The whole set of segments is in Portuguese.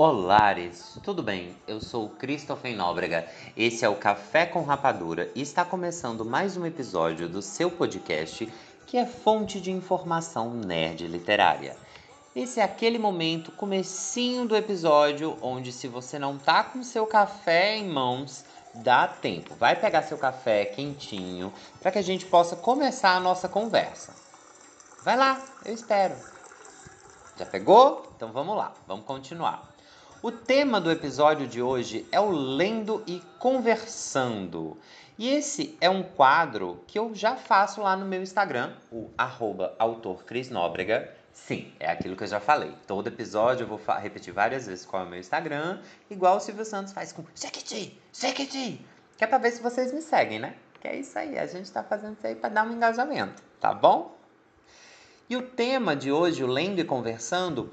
Olares, tudo bem? Eu sou o Christopher Nóbrega. Esse é o Café com Rapadura e está começando mais um episódio do seu podcast que é fonte de informação nerd literária. Esse é aquele momento, comecinho do episódio, onde se você não tá com seu café em mãos, dá tempo. Vai pegar seu café quentinho para que a gente possa começar a nossa conversa. Vai lá, eu espero. Já pegou? Então vamos lá, vamos continuar. O tema do episódio de hoje é o Lendo e Conversando. E esse é um quadro que eu já faço lá no meu Instagram, o arroba autor Cris Nóbrega. Sim, é aquilo que eu já falei. Todo episódio eu vou repetir várias vezes qual é o meu Instagram, igual o Silvio Santos faz com Sequiti, Sequiti, que é pra ver se vocês me seguem, né? Que é isso aí, a gente tá fazendo isso aí pra dar um engajamento, tá bom? E o tema de hoje, o Lendo e Conversando,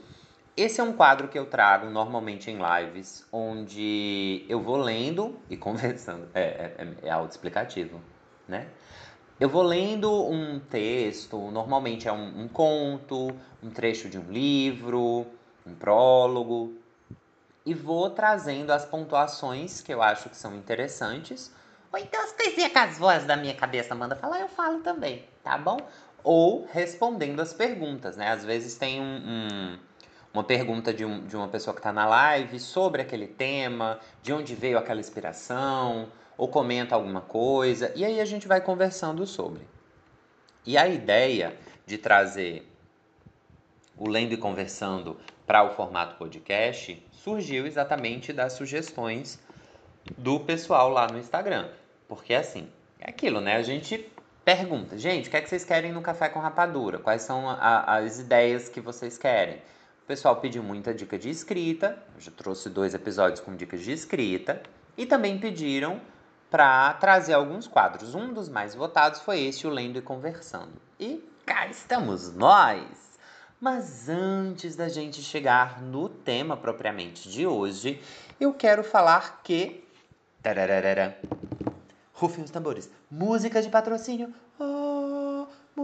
esse é um quadro que eu trago normalmente em lives, onde eu vou lendo e conversando. É, é, é autoexplicativo, né? Eu vou lendo um texto, normalmente é um, um conto, um trecho de um livro, um prólogo, e vou trazendo as pontuações que eu acho que são interessantes. Ou então, se vocês que as vozes da minha cabeça manda falar, eu falo também, tá bom? Ou respondendo as perguntas, né? Às vezes tem um, um uma pergunta de, um, de uma pessoa que está na live sobre aquele tema, de onde veio aquela inspiração, ou comenta alguma coisa, e aí a gente vai conversando sobre. E a ideia de trazer o Lendo e Conversando para o formato podcast surgiu exatamente das sugestões do pessoal lá no Instagram. Porque assim, é aquilo, né? A gente pergunta, gente, o que é que vocês querem no Café com Rapadura? Quais são a, as ideias que vocês querem? O pessoal pediu muita dica de escrita, eu já trouxe dois episódios com dicas de escrita, e também pediram para trazer alguns quadros. Um dos mais votados foi esse, o Lendo e Conversando. E cá estamos nós! Mas antes da gente chegar no tema propriamente de hoje, eu quero falar que. Rufem os tambores. Música de patrocínio.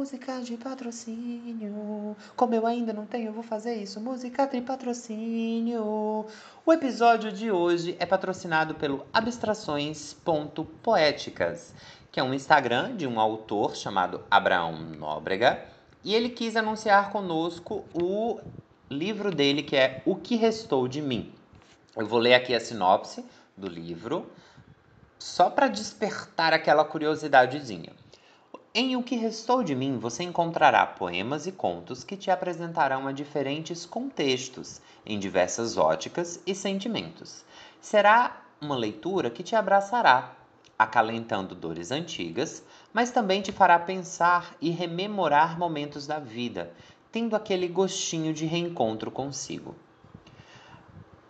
Música de patrocínio. Como eu ainda não tenho, vou fazer isso. Música de patrocínio. O episódio de hoje é patrocinado pelo abstrações.poéticas, que é um Instagram de um autor chamado Abraão Nóbrega, e ele quis anunciar conosco o livro dele que é O que restou de mim. Eu vou ler aqui a sinopse do livro, só para despertar aquela curiosidadezinha. Em O que Restou de Mim, você encontrará poemas e contos que te apresentarão a diferentes contextos, em diversas óticas e sentimentos. Será uma leitura que te abraçará, acalentando dores antigas, mas também te fará pensar e rememorar momentos da vida, tendo aquele gostinho de reencontro consigo.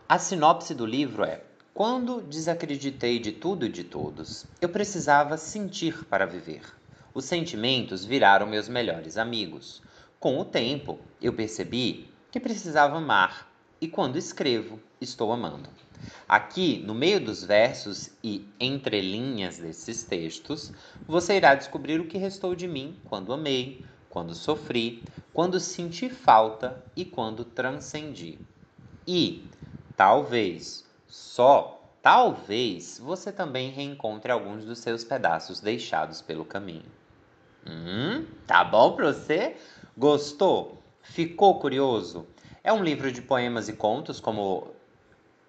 A sinopse do livro é: Quando desacreditei de tudo e de todos, eu precisava sentir para viver. Os sentimentos viraram meus melhores amigos. Com o tempo, eu percebi que precisava amar, e quando escrevo, estou amando. Aqui, no meio dos versos e entre linhas desses textos, você irá descobrir o que restou de mim quando amei, quando sofri, quando senti falta e quando transcendi. E, talvez, só talvez, você também reencontre alguns dos seus pedaços deixados pelo caminho. Hum, tá bom pra você? Gostou? Ficou curioso? É um livro de poemas e contos, como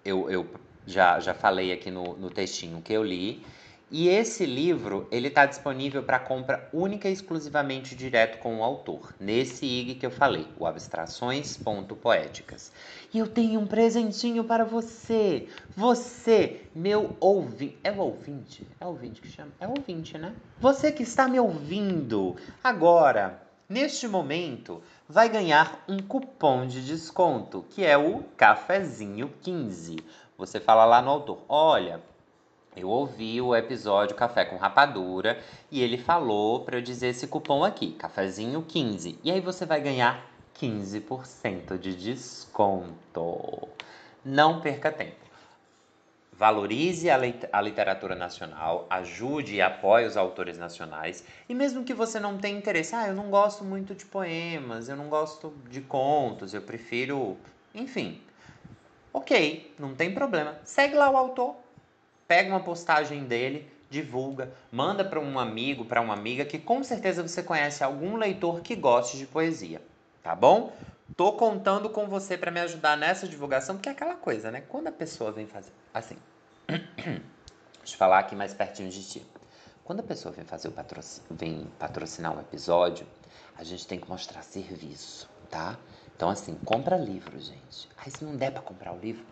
eu, eu já, já falei aqui no, no textinho que eu li. E esse livro ele está disponível para compra única e exclusivamente direto com o autor, nesse IG que eu falei, o abstrações.poéticas. E eu tenho um presentinho para você, você, meu ouvinte, é o ouvinte? É o ouvinte que chama? É o ouvinte, né? Você que está me ouvindo agora, neste momento, vai ganhar um cupom de desconto, que é o cafezinho 15. Você fala lá no autor, olha, eu ouvi o episódio Café com Rapadura e ele falou para eu dizer esse cupom aqui, cafezinho 15. E aí você vai ganhar 15% de desconto. Não perca tempo. Valorize a literatura nacional, ajude e apoie os autores nacionais. E mesmo que você não tenha interesse, ah, eu não gosto muito de poemas, eu não gosto de contos, eu prefiro. Enfim, Ok, não tem problema. Segue lá o autor, pega uma postagem dele, divulga, manda para um amigo, para uma amiga que com certeza você conhece algum leitor que goste de poesia, tá bom? Tô contando com você para me ajudar nessa divulgação, porque é aquela coisa, né? Quando a pessoa vem fazer assim, deixa eu falar aqui mais pertinho de ti. Quando a pessoa vem fazer o patrocínio, vem patrocinar um episódio, a gente tem que mostrar serviço, tá? Então assim, compra livro, gente. Aí se não der para comprar o livro,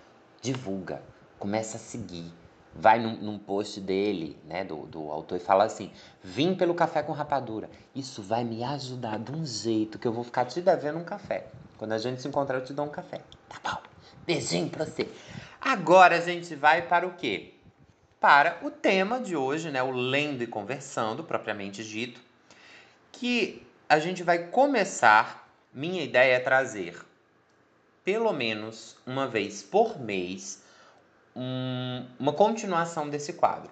divulga, começa a seguir, vai num, num, post dele, né, do, do autor, e fala assim: vim pelo café com rapadura. Isso vai me ajudar de um jeito que eu vou ficar te devendo um café. Quando a gente se encontrar, eu te dou um café. Tá bom? Beijinho pra você. Agora a gente vai para o quê? Para o tema de hoje, né, o lendo e conversando, propriamente dito, que a gente vai começar. Minha ideia é trazer pelo menos uma vez por mês um, uma continuação desse quadro.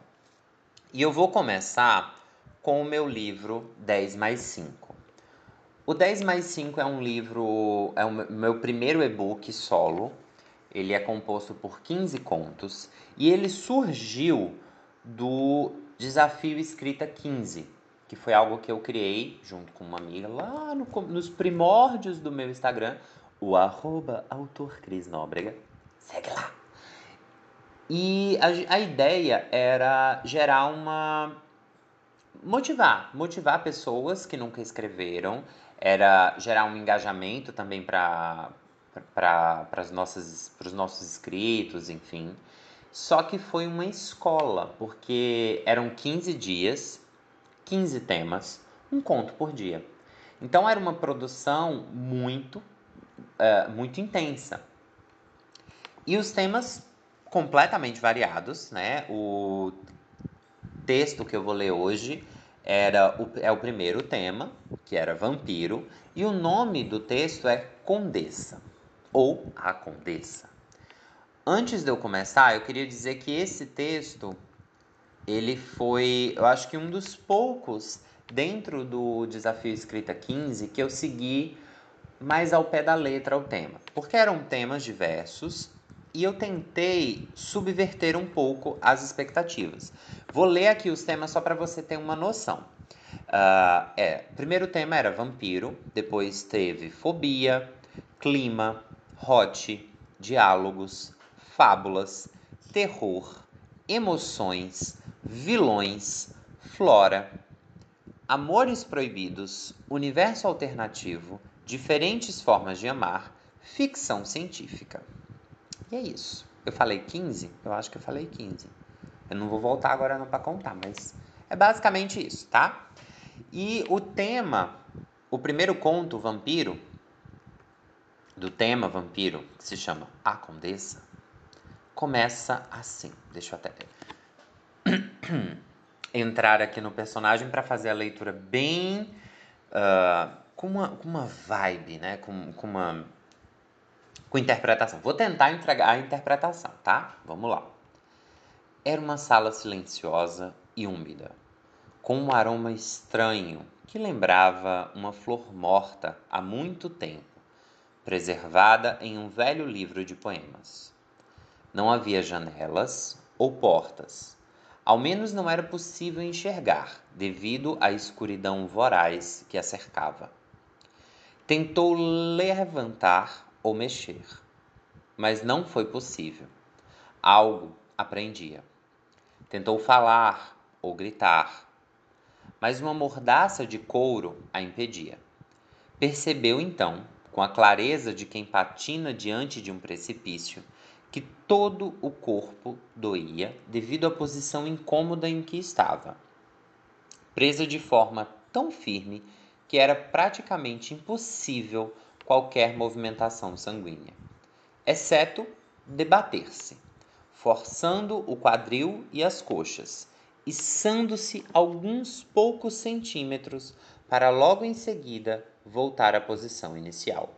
E eu vou começar com o meu livro 10 mais 5. O 10 mais 5 é um livro, é o meu primeiro e-book solo. Ele é composto por 15 contos e ele surgiu do desafio Escrita 15, que foi algo que eu criei junto com uma amiga lá no, nos primórdios do meu Instagram, o arroba. Segue lá! E a, a ideia era gerar uma. motivar, motivar pessoas que nunca escreveram, era gerar um engajamento também para para os nossos inscritos, enfim. Só que foi uma escola, porque eram 15 dias, 15 temas, um conto por dia. Então era uma produção muito, uh, muito intensa. E os temas completamente variados, né? O texto que eu vou ler hoje era o, é o primeiro tema, que era vampiro, e o nome do texto é Condessa ou A Condessa. Antes de eu começar, eu queria dizer que esse texto ele foi, eu acho que um dos poucos dentro do desafio escrita 15 que eu segui mais ao pé da letra o tema, porque eram temas diversos e eu tentei subverter um pouco as expectativas. Vou ler aqui os temas só para você ter uma noção. Uh, é, primeiro tema era vampiro, depois teve fobia, clima, hot, diálogos, fábulas, terror, emoções, vilões, flora, amores proibidos, universo alternativo, diferentes formas de amar, ficção científica. E é isso. Eu falei 15? Eu acho que eu falei 15. Eu não vou voltar agora não para contar, mas é basicamente isso, tá? E o tema, o primeiro conto, Vampiro, do tema Vampiro, que se chama A Condessa, começa assim. Deixa eu até entrar aqui no personagem para fazer a leitura bem uh, com, uma, com uma vibe, né? Com, com uma com interpretação. Vou tentar entregar a interpretação, tá? Vamos lá. Era uma sala silenciosa e úmida, com um aroma estranho que lembrava uma flor morta há muito tempo, preservada em um velho livro de poemas. Não havia janelas ou portas. Ao menos não era possível enxergar, devido à escuridão voraz que a cercava. Tentou levantar ou mexer. Mas não foi possível. Algo aprendia. Tentou falar ou gritar, mas uma mordaça de couro a impedia. Percebeu então, com a clareza de quem patina diante de um precipício, que todo o corpo doía devido à posição incômoda em que estava, presa de forma tão firme que era praticamente impossível qualquer movimentação sanguínea, exceto debater-se, forçando o quadril e as coxas, içando-se alguns poucos centímetros para logo em seguida voltar à posição inicial,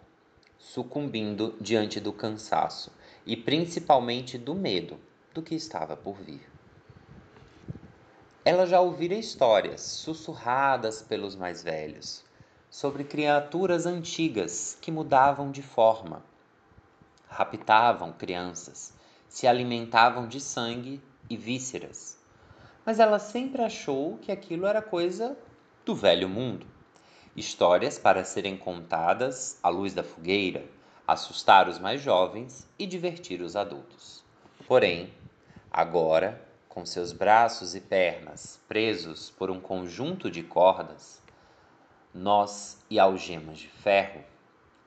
sucumbindo diante do cansaço e principalmente do medo do que estava por vir. Ela já ouvira histórias sussurradas pelos mais velhos, sobre criaturas antigas que mudavam de forma, raptavam crianças, se alimentavam de sangue e vísceras. Mas ela sempre achou que aquilo era coisa do velho mundo. Histórias para serem contadas à luz da fogueira, assustar os mais jovens e divertir os adultos. Porém, agora, com seus braços e pernas presos por um conjunto de cordas, nós e algemas de ferro,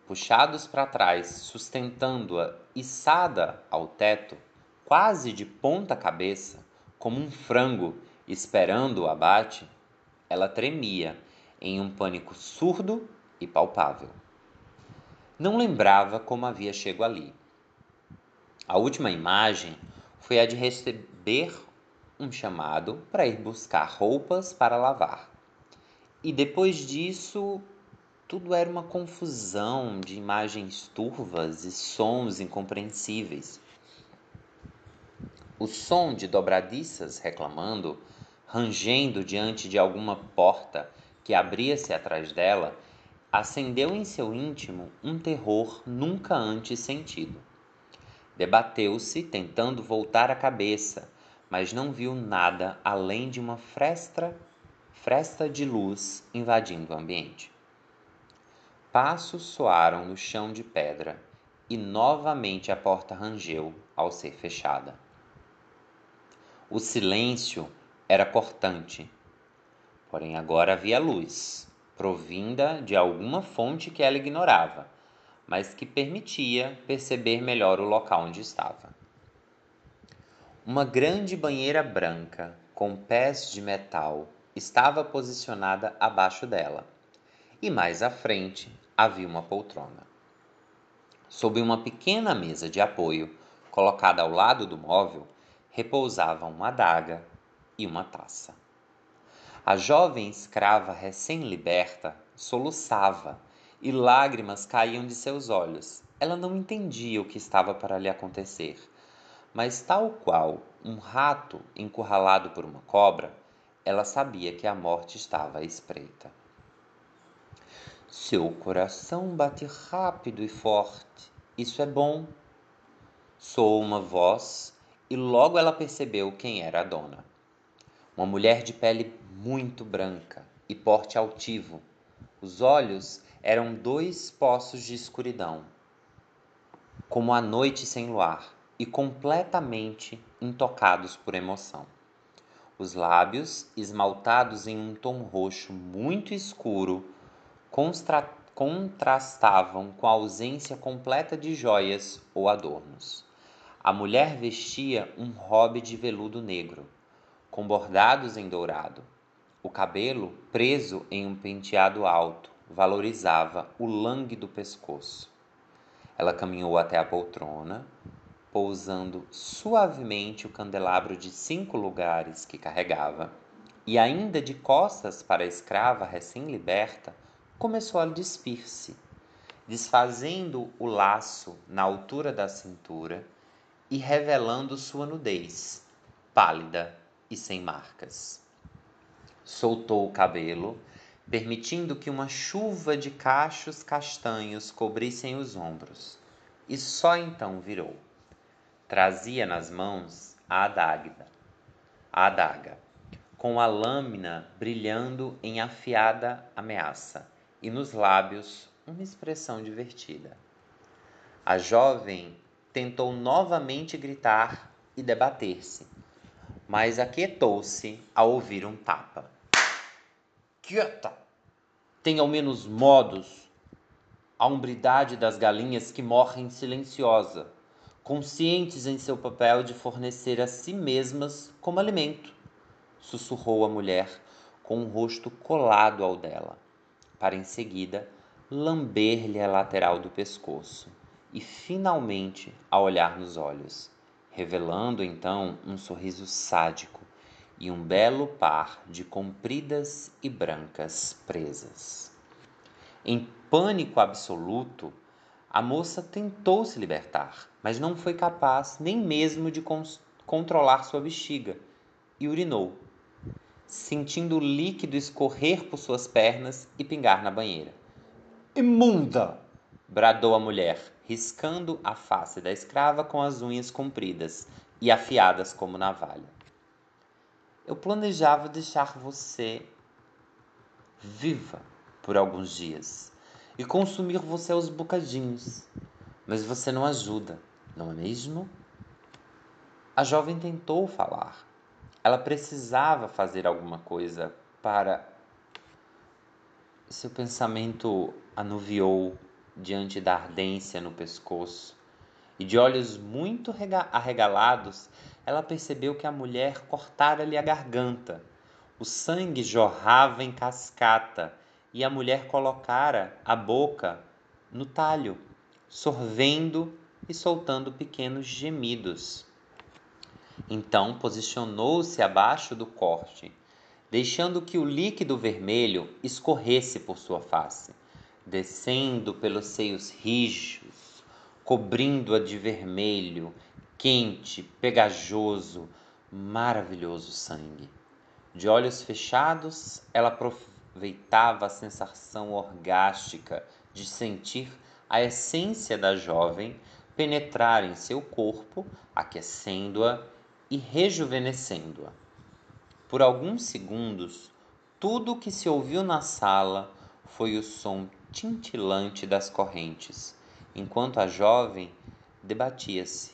puxados para trás, sustentando-a içada ao teto, quase de ponta cabeça, como um frango esperando o abate, ela tremia em um pânico surdo e palpável. Não lembrava como havia chego ali. A última imagem foi a de receber um chamado para ir buscar roupas para lavar. E depois disso, tudo era uma confusão de imagens turvas e sons incompreensíveis. O som de dobradiças reclamando, rangendo diante de alguma porta que abria-se atrás dela, acendeu em seu íntimo um terror nunca antes sentido. Debateu-se, tentando voltar a cabeça, mas não viu nada além de uma fresta, fresta de luz invadindo o ambiente. Passos soaram no chão de pedra e novamente a porta rangeu ao ser fechada. O silêncio era cortante, porém agora havia luz, provinda de alguma fonte que ela ignorava, mas que permitia perceber melhor o local onde estava. Uma grande banheira branca, com pés de metal, estava posicionada abaixo dela, e mais à frente havia uma poltrona. Sob uma pequena mesa de apoio, colocada ao lado do móvel, repousavam uma adaga e uma taça. A jovem escrava recém-liberta soluçava e lágrimas caíam de seus olhos. Ela não entendia o que estava para lhe acontecer mas, tal qual um rato encurralado por uma cobra, ela sabia que a morte estava à espreita. Seu coração bate rápido e forte. Isso é bom. Soou uma voz e logo ela percebeu quem era a dona. Uma mulher de pele muito branca e porte altivo. Os olhos eram dois poços de escuridão, como a noite sem luar e completamente intocados por emoção. Os lábios, esmaltados em um tom roxo muito escuro, contrastavam com a ausência completa de joias ou adornos. A mulher vestia um robe de veludo negro, com bordados em dourado. O cabelo, preso em um penteado alto, valorizava o langue do pescoço. Ela caminhou até a poltrona, pousando suavemente o candelabro de cinco lugares que carregava, e ainda de costas para a escrava recém-liberta, começou a despir-se, desfazendo o laço na altura da cintura e revelando sua nudez, pálida e sem marcas. Soltou o cabelo, permitindo que uma chuva de cachos castanhos cobrissem os ombros, e só então virou. Trazia nas mãos a adaga, a adaga, com a lâmina brilhando em afiada ameaça, e nos lábios uma expressão divertida. A jovem tentou novamente gritar e debater-se, mas aquietou-se ao ouvir um tapa. Quieta! Tem ao menos modos. A umbridade das galinhas que morrem silenciosa conscientes em seu papel de fornecer a si mesmas como alimento, sussurrou a mulher com o rosto colado ao dela, para em seguida lamber-lhe a lateral do pescoço e finalmente a olhar nos olhos, revelando então um sorriso sádico e um belo par de compridas e brancas presas. Em pânico absoluto, a moça tentou se libertar, mas não foi capaz nem mesmo de controlar sua bexiga e urinou, sentindo o líquido escorrer por suas pernas e pingar na banheira. Imunda! bradou a mulher, riscando a face da escrava com as unhas compridas e afiadas como navalha. Eu planejava deixar você viva por alguns dias e consumir você aos bocadinhos, mas você não ajuda, não é mesmo? A jovem tentou falar. Ela precisava fazer alguma coisa para. Seu pensamento anuviou diante da ardência no pescoço, e de olhos muito arregalados, ela percebeu que a mulher cortara-lhe a garganta. O sangue jorrava em cascata e a mulher colocara a boca no talho, sorvendo e soltando pequenos gemidos. Então posicionou-se abaixo do corte, deixando que o líquido vermelho escorresse por sua face descendo pelos seios rijos, cobrindo-a de vermelho, quente, pegajoso, maravilhoso sangue. De olhos fechados, ela aproveitava a sensação orgástica de sentir a essência da jovem penetrar em seu corpo, aquecendo-a e rejuvenescendo-a. Por alguns segundos, tudo o que se ouviu na sala foi o som tintilante das correntes, enquanto a jovem debatia-se,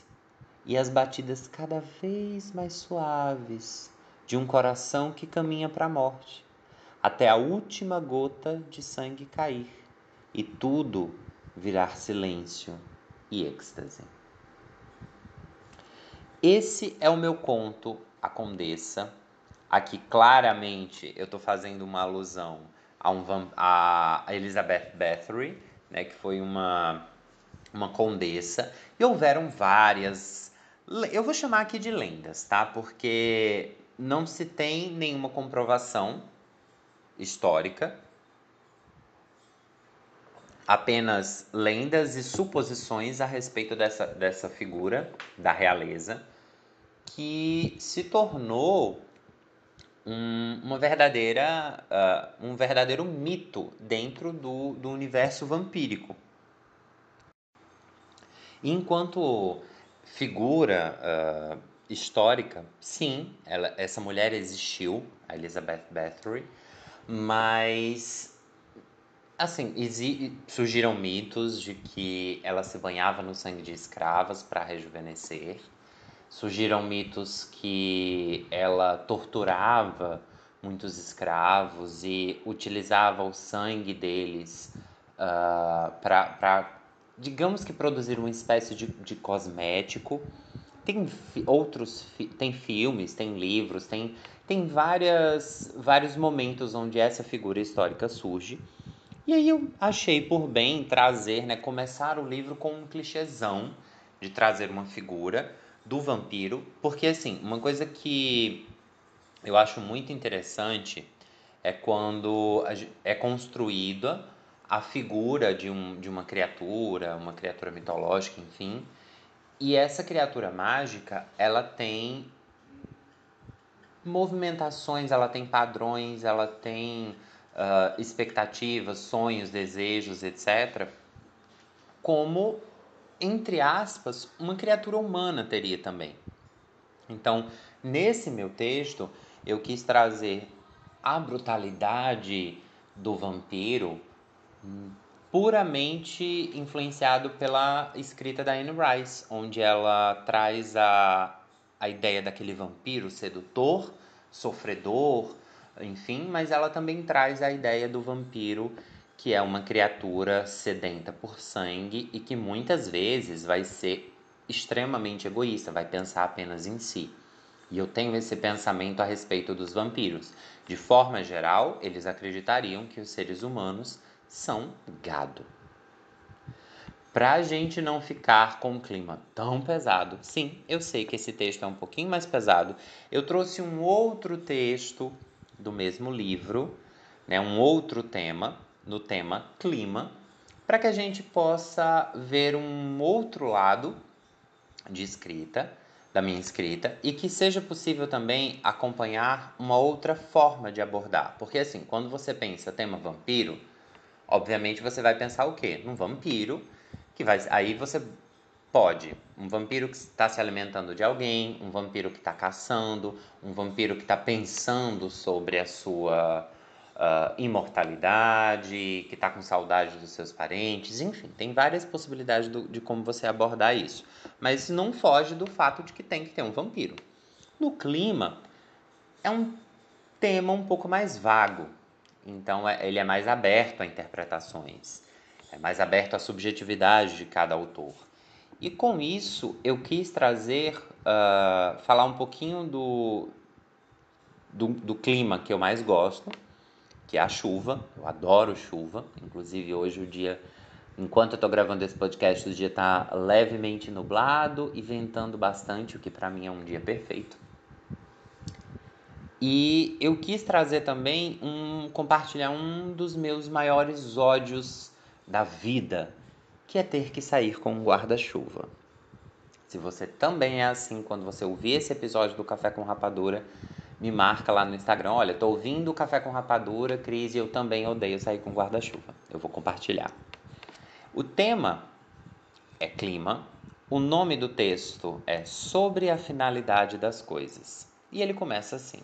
e as batidas cada vez mais suaves de um coração que caminha para a morte, até a última gota de sangue cair e tudo virar silêncio e êxtase. Esse é o meu conto, A Condessa. Aqui claramente eu estou fazendo uma alusão a, um, a Elizabeth Bathory, né, que foi uma, uma condessa, e houveram várias. Eu vou chamar aqui de lendas, tá? Porque não se tem nenhuma comprovação histórica, apenas lendas e suposições a respeito dessa, dessa figura da realeza, que se tornou um, uma verdadeira, uh, um verdadeiro mito dentro do, do universo vampírico. Enquanto figura uh, histórica, sim, ela, essa mulher existiu, a Elizabeth Bathory, mas assim surgiram mitos de que ela se banhava no sangue de escravas para rejuvenescer surgiram mitos que ela torturava muitos escravos e utilizava o sangue deles uh, para, digamos que, produzir uma espécie de, de cosmético. Tem outros, tem filmes, tem livros, tem, tem várias, vários momentos onde essa figura histórica surge. E aí eu achei por bem trazer, né, começar o livro com um clichêzão de trazer uma figura do vampiro, porque assim, uma coisa que eu acho muito interessante é quando é construída a figura de, um, de uma criatura, uma criatura mitológica, enfim, e essa criatura mágica, ela tem movimentações, ela tem padrões, ela tem uh, expectativas, sonhos, desejos, etc., como entre aspas, uma criatura humana teria também. Então, nesse meu texto, eu quis trazer a brutalidade do vampiro puramente influenciado pela escrita da Anne Rice, onde ela traz a, a ideia daquele vampiro sedutor, sofredor, enfim, mas ela também traz a ideia do vampiro que é uma criatura sedenta por sangue e que muitas vezes vai ser extremamente egoísta, vai pensar apenas em si. E eu tenho esse pensamento a respeito dos vampiros. De forma geral, eles acreditariam que os seres humanos são gado. Para a gente não ficar com um clima tão pesado, sim, eu sei que esse texto é um pouquinho mais pesado. Eu trouxe um outro texto do mesmo livro, né, um outro tema, no tema clima, para que a gente possa ver um outro lado de escrita, da minha escrita, e que seja possível também acompanhar uma outra forma de abordar. Porque assim, quando você pensa tema vampiro, obviamente você vai pensar o quê? Num vampiro que vai aí você pode um vampiro que está se alimentando de alguém, um vampiro que está caçando, um vampiro que está pensando sobre a sua uh, imortalidade, que está com saudade dos seus parentes, enfim, tem várias possibilidades do, de como você abordar isso. Mas não foge do fato de que tem que ter um vampiro. No clima, é um tema um pouco mais vago, então é, ele é mais aberto a interpretações, é mais aberto à subjetividade de cada autor. E com isso eu quis trazer, uh, falar um pouquinho do, do, do, clima que eu mais gosto, que é a chuva. Eu adoro chuva. Inclusive hoje o dia, enquanto eu estou gravando esse podcast, o dia está levemente nublado e ventando bastante, o que para mim é um dia perfeito. E eu quis trazer também um compartilhar um dos meus maiores ódios da vida, que é ter que sair com um guarda-chuva. Se você também é assim quando você ouvir esse episódio do Café com Rapadura, me marca lá no Instagram. Olha, tô ouvindo o Café com Rapadura, Cris, e eu também odeio sair com guarda-chuva. Eu vou compartilhar. O tema é clima. O nome do texto é Sobre a finalidade das coisas. E ele começa assim: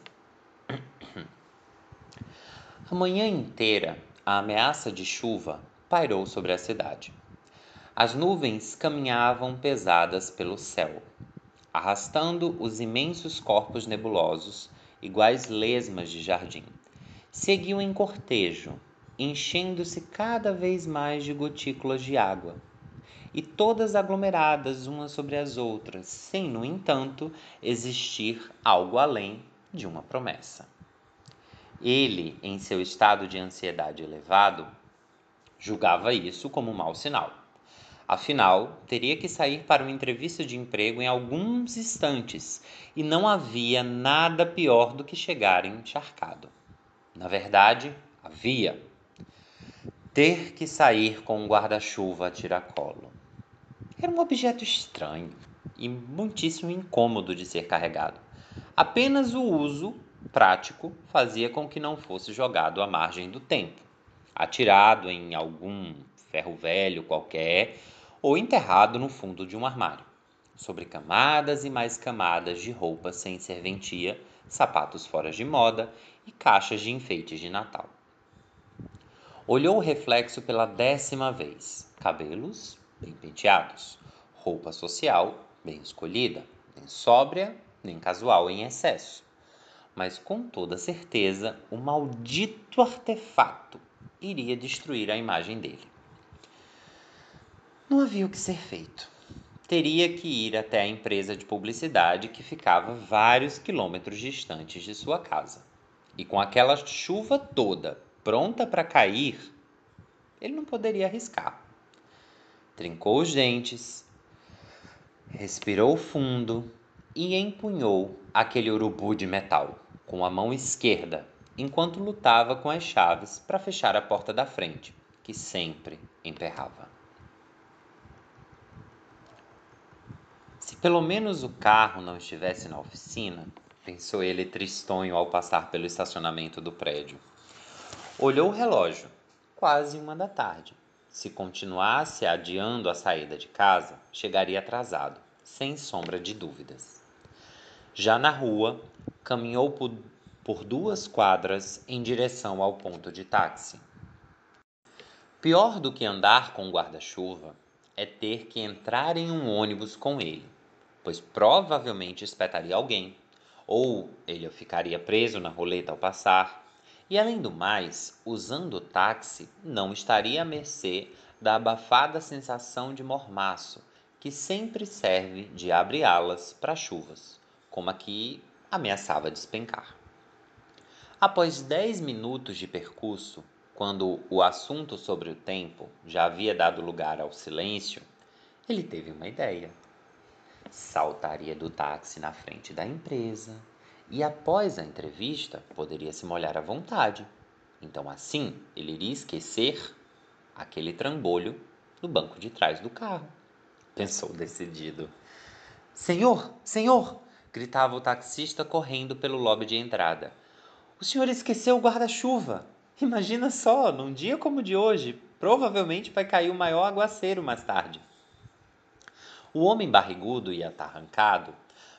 A manhã inteira, a ameaça de chuva pairou sobre a cidade. As nuvens caminhavam pesadas pelo céu, arrastando os imensos corpos nebulosos, iguais lesmas de jardim. Seguiam em cortejo, enchendo-se cada vez mais de gotículas de água, e todas aglomeradas umas sobre as outras, sem, no entanto, existir algo além de uma promessa. Ele, em seu estado de ansiedade elevado, julgava isso como um mau sinal Afinal, teria que sair para uma entrevista de emprego em alguns instantes e não havia nada pior do que chegar encharcado. Na verdade, havia. Ter que sair com um guarda-chuva a tiracolo. Era um objeto estranho e muitíssimo incômodo de ser carregado. Apenas o uso prático fazia com que não fosse jogado à margem do tempo, atirado em algum ferro velho qualquer ou enterrado no fundo de um armário, sobre camadas e mais camadas de roupas sem serventia, sapatos fora de moda e caixas de enfeites de Natal. Olhou o reflexo pela décima vez. Cabelos bem penteados, roupa social bem escolhida, nem sóbria nem casual em excesso. Mas com toda certeza, o maldito artefato iria destruir a imagem dele. Não havia o que ser feito. Teria que ir até a empresa de publicidade que ficava vários quilômetros distantes de sua casa. E com aquela chuva toda pronta para cair, ele não poderia arriscar. Trincou os dentes, respirou fundo e empunhou aquele urubu de metal com a mão esquerda, enquanto lutava com as chaves para fechar a porta da frente, que sempre emperrava. Se pelo menos o carro não estivesse na oficina, pensou ele tristonho ao passar pelo estacionamento do prédio. Olhou o relógio, quase uma da tarde. Se continuasse adiando a saída de casa, chegaria atrasado, sem sombra de dúvidas. Já na rua, caminhou por, duas quadras em direção ao ponto de táxi. Pior do que andar com guarda-chuva é ter que entrar em um ônibus com ele pois provavelmente espetaria alguém, ou ele ficaria preso na roleta ao passar. E além do mais, usando o táxi, não estaria à mercê da abafada sensação de mormaço que sempre serve de abre-alas para chuvas, como a que ameaçava despencar. Após dez minutos de percurso, quando o assunto sobre o tempo já havia dado lugar ao silêncio, ele teve uma ideia saltaria do táxi na frente da empresa e após a entrevista poderia se molhar à vontade. Então assim ele iria esquecer aquele trambolho no banco de trás do carro. Pensou decidido. Senhor, senhor! Gritava o taxista correndo pelo lobby de entrada. O senhor esqueceu o guarda-chuva. Imagina só, num dia como o de hoje, Provavelmente vai cair o maior aguaceiro mais tarde. O homem barrigudo e atarrancado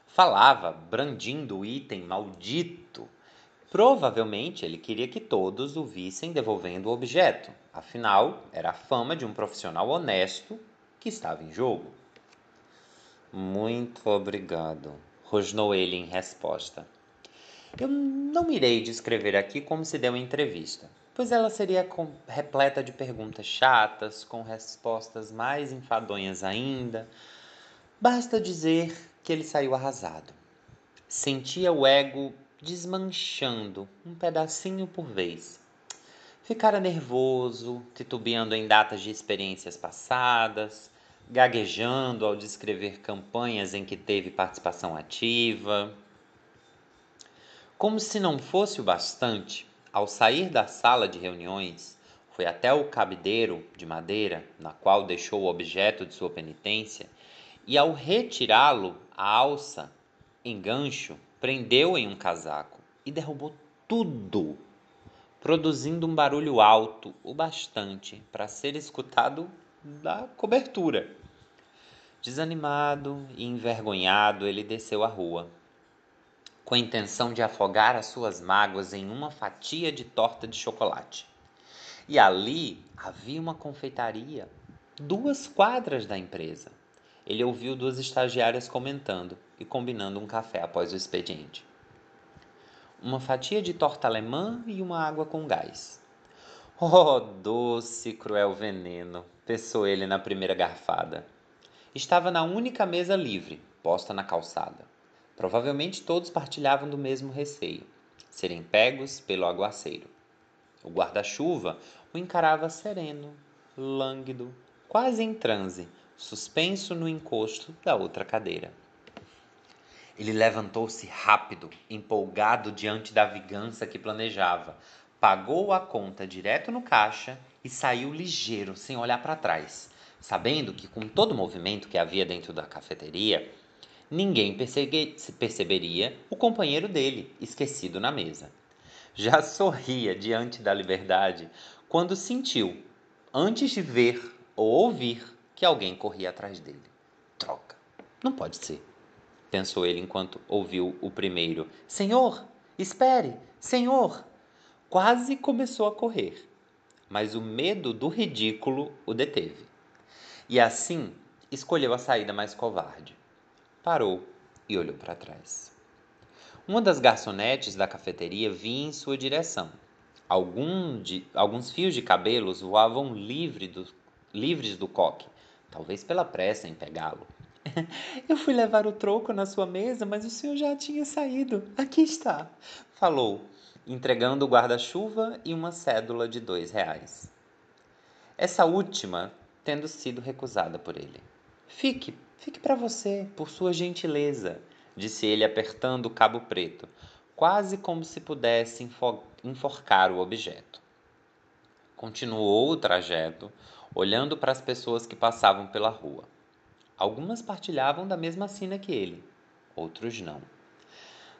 falava, brandindo o item maldito. Provavelmente ele queria que todos o vissem devolvendo o objeto. Afinal, era a fama de um profissional honesto que estava em jogo. Muito obrigado, rosnou ele em resposta. Eu não irei descrever aqui como se deu a entrevista, pois ela seria repleta de perguntas chatas, com respostas mais enfadonhas ainda. Basta dizer que ele saiu arrasado. Sentia o ego desmanchando um pedacinho por vez. Ficara nervoso, titubeando em datas de experiências passadas, gaguejando ao descrever campanhas em que teve participação ativa. Como se não fosse o bastante, ao sair da sala de reuniões, foi até o cabideiro de madeira na qual deixou o objeto de sua penitência e, ao retirá-lo, a alça, em gancho, prendeu em um casaco e derrubou tudo, produzindo um barulho alto o bastante para ser escutado da cobertura. Desanimado e envergonhado, ele desceu a rua, com a intenção de afogar as suas mágoas em uma fatia de torta de chocolate. E ali havia uma confeitaria, duas quadras da empresa. Ele ouviu duas estagiárias comentando e combinando um café após o expediente. Uma fatia de torta alemã e uma água com gás. Oh, doce cruel veneno! pensou ele na primeira garfada. Estava na única mesa livre, posta na calçada. Provavelmente todos partilhavam do mesmo receio, serem pegos pelo aguaceiro. O guarda-chuva o encarava sereno, lânguido, quase em transe, suspenso no encosto da outra cadeira. Ele levantou-se rápido, empolgado diante da vingança que planejava, pagou a conta direto no caixa e saiu ligeiro, sem olhar para trás, sabendo que com todo o movimento que havia dentro da cafeteria, ninguém perceberia o companheiro dele esquecido na mesa. Já sorria diante da liberdade quando sentiu, antes de ver ou ouvir, que alguém corria atrás dele. Troca, não pode ser, pensou ele enquanto ouviu o primeiro: Senhor, espere, Senhor! Quase começou a correr, mas o medo do ridículo o deteve. E assim escolheu a saída mais covarde. Parou e olhou para trás. Uma das garçonetes da cafeteria vinha em sua direção. Algum de, alguns fios de cabelos voavam livre do, livres do coque, talvez pela pressa em pegá-lo. Eu fui levar o troco na sua mesa, mas o senhor já tinha saído. Aqui está, falou, entregando o guarda-chuva e uma cédula de dois reais. Essa última tendo sido recusada por ele. Fique, fique para você, por sua gentileza, disse ele apertando o cabo preto, quase como se pudesse enforcar o objeto. Continuou o trajeto, olhando para as pessoas que passavam pela rua. Algumas partilhavam da mesma sina que ele, outros não.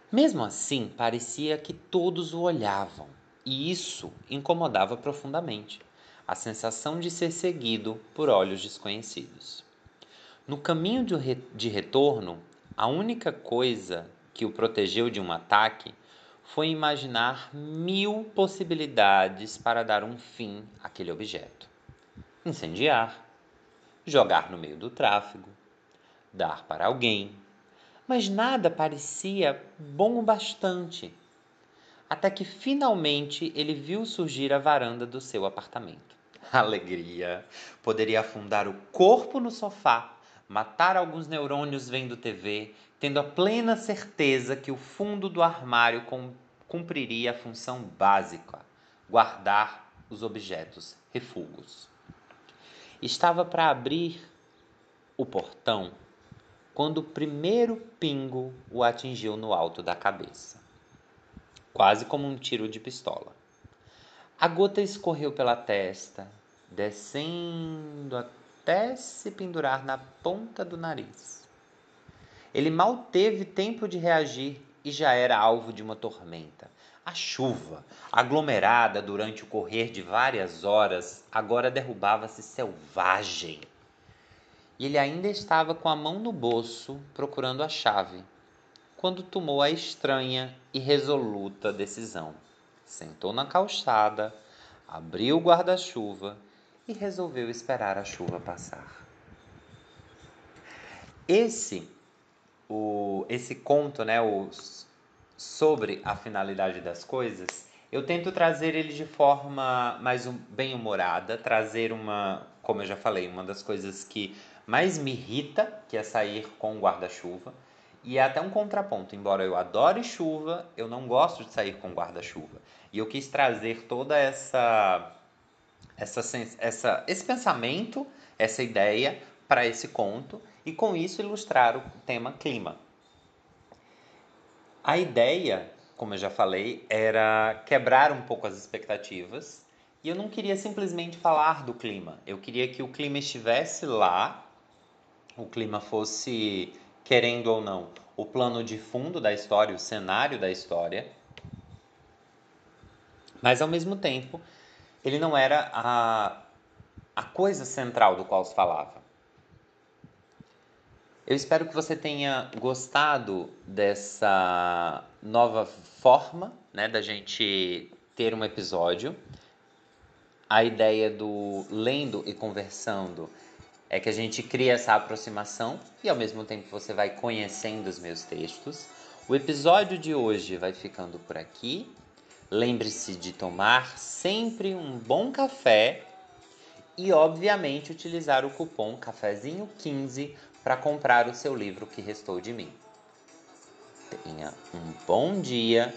Mesmo assim, parecia que todos o olhavam, e isso incomodava profundamente a sensação de ser seguido por olhos desconhecidos. No caminho de retorno, a única coisa que o protegeu de um ataque foi imaginar mil possibilidades para dar um fim àquele objeto: incendiar, jogar no meio do tráfego, dar para alguém. Mas nada parecia bom o bastante. Até que finalmente ele viu surgir a varanda do seu apartamento. alegria. Poderia afundar o corpo no sofá, matar alguns neurônios vendo TV, tendo a plena certeza que o fundo do armário cumpriria a função básica: guardar os objetos refugos. Estava para abrir o portão quando o primeiro pingo o atingiu no alto da cabeça, quase como um tiro de pistola. A gota escorreu pela testa, descendo até se pendurar na ponta do nariz. Ele mal teve tempo de reagir e já era alvo de uma tormenta. A chuva, aglomerada durante o correr de várias horas, agora derrubava-se selvagem. E ele ainda estava com a mão no bolso procurando a chave, quando tomou a estranha e resoluta decisão. Sentou na calçada, abriu o guarda-chuva e resolveu esperar a chuva passar. Esse o, esse conto, né, os, sobre a finalidade das coisas, eu tento trazer ele de forma mais um, bem humorada, trazer uma, como eu já falei, uma das coisas que mais me irrita, que é sair com guarda-chuva. E é até um contraponto, embora eu adore chuva, eu não gosto de sair com guarda-chuva. E eu quis trazer toda essa, essa, essa esse pensamento, essa ideia para esse conto e com isso ilustrar o tema clima. A ideia, como eu já falei, era quebrar um pouco as expectativas e eu não queria simplesmente falar do clima. Eu queria que o clima estivesse lá, o clima fosse, querendo ou não, o plano de fundo da história, o cenário da história, mas ao mesmo tempo ele não era a, a coisa central do qual se falava. Eu espero que você tenha gostado dessa nova forma né, da gente ter um episódio. A ideia do lendo e conversando é que a gente cria essa aproximação e ao mesmo tempo você vai conhecendo os meus textos. O episódio de hoje vai ficando por aqui. Lembre-se de tomar sempre um bom café e, obviamente, utilizar o cupom cafezinho15 para comprar o seu livro que restou de mim. Tenha um bom dia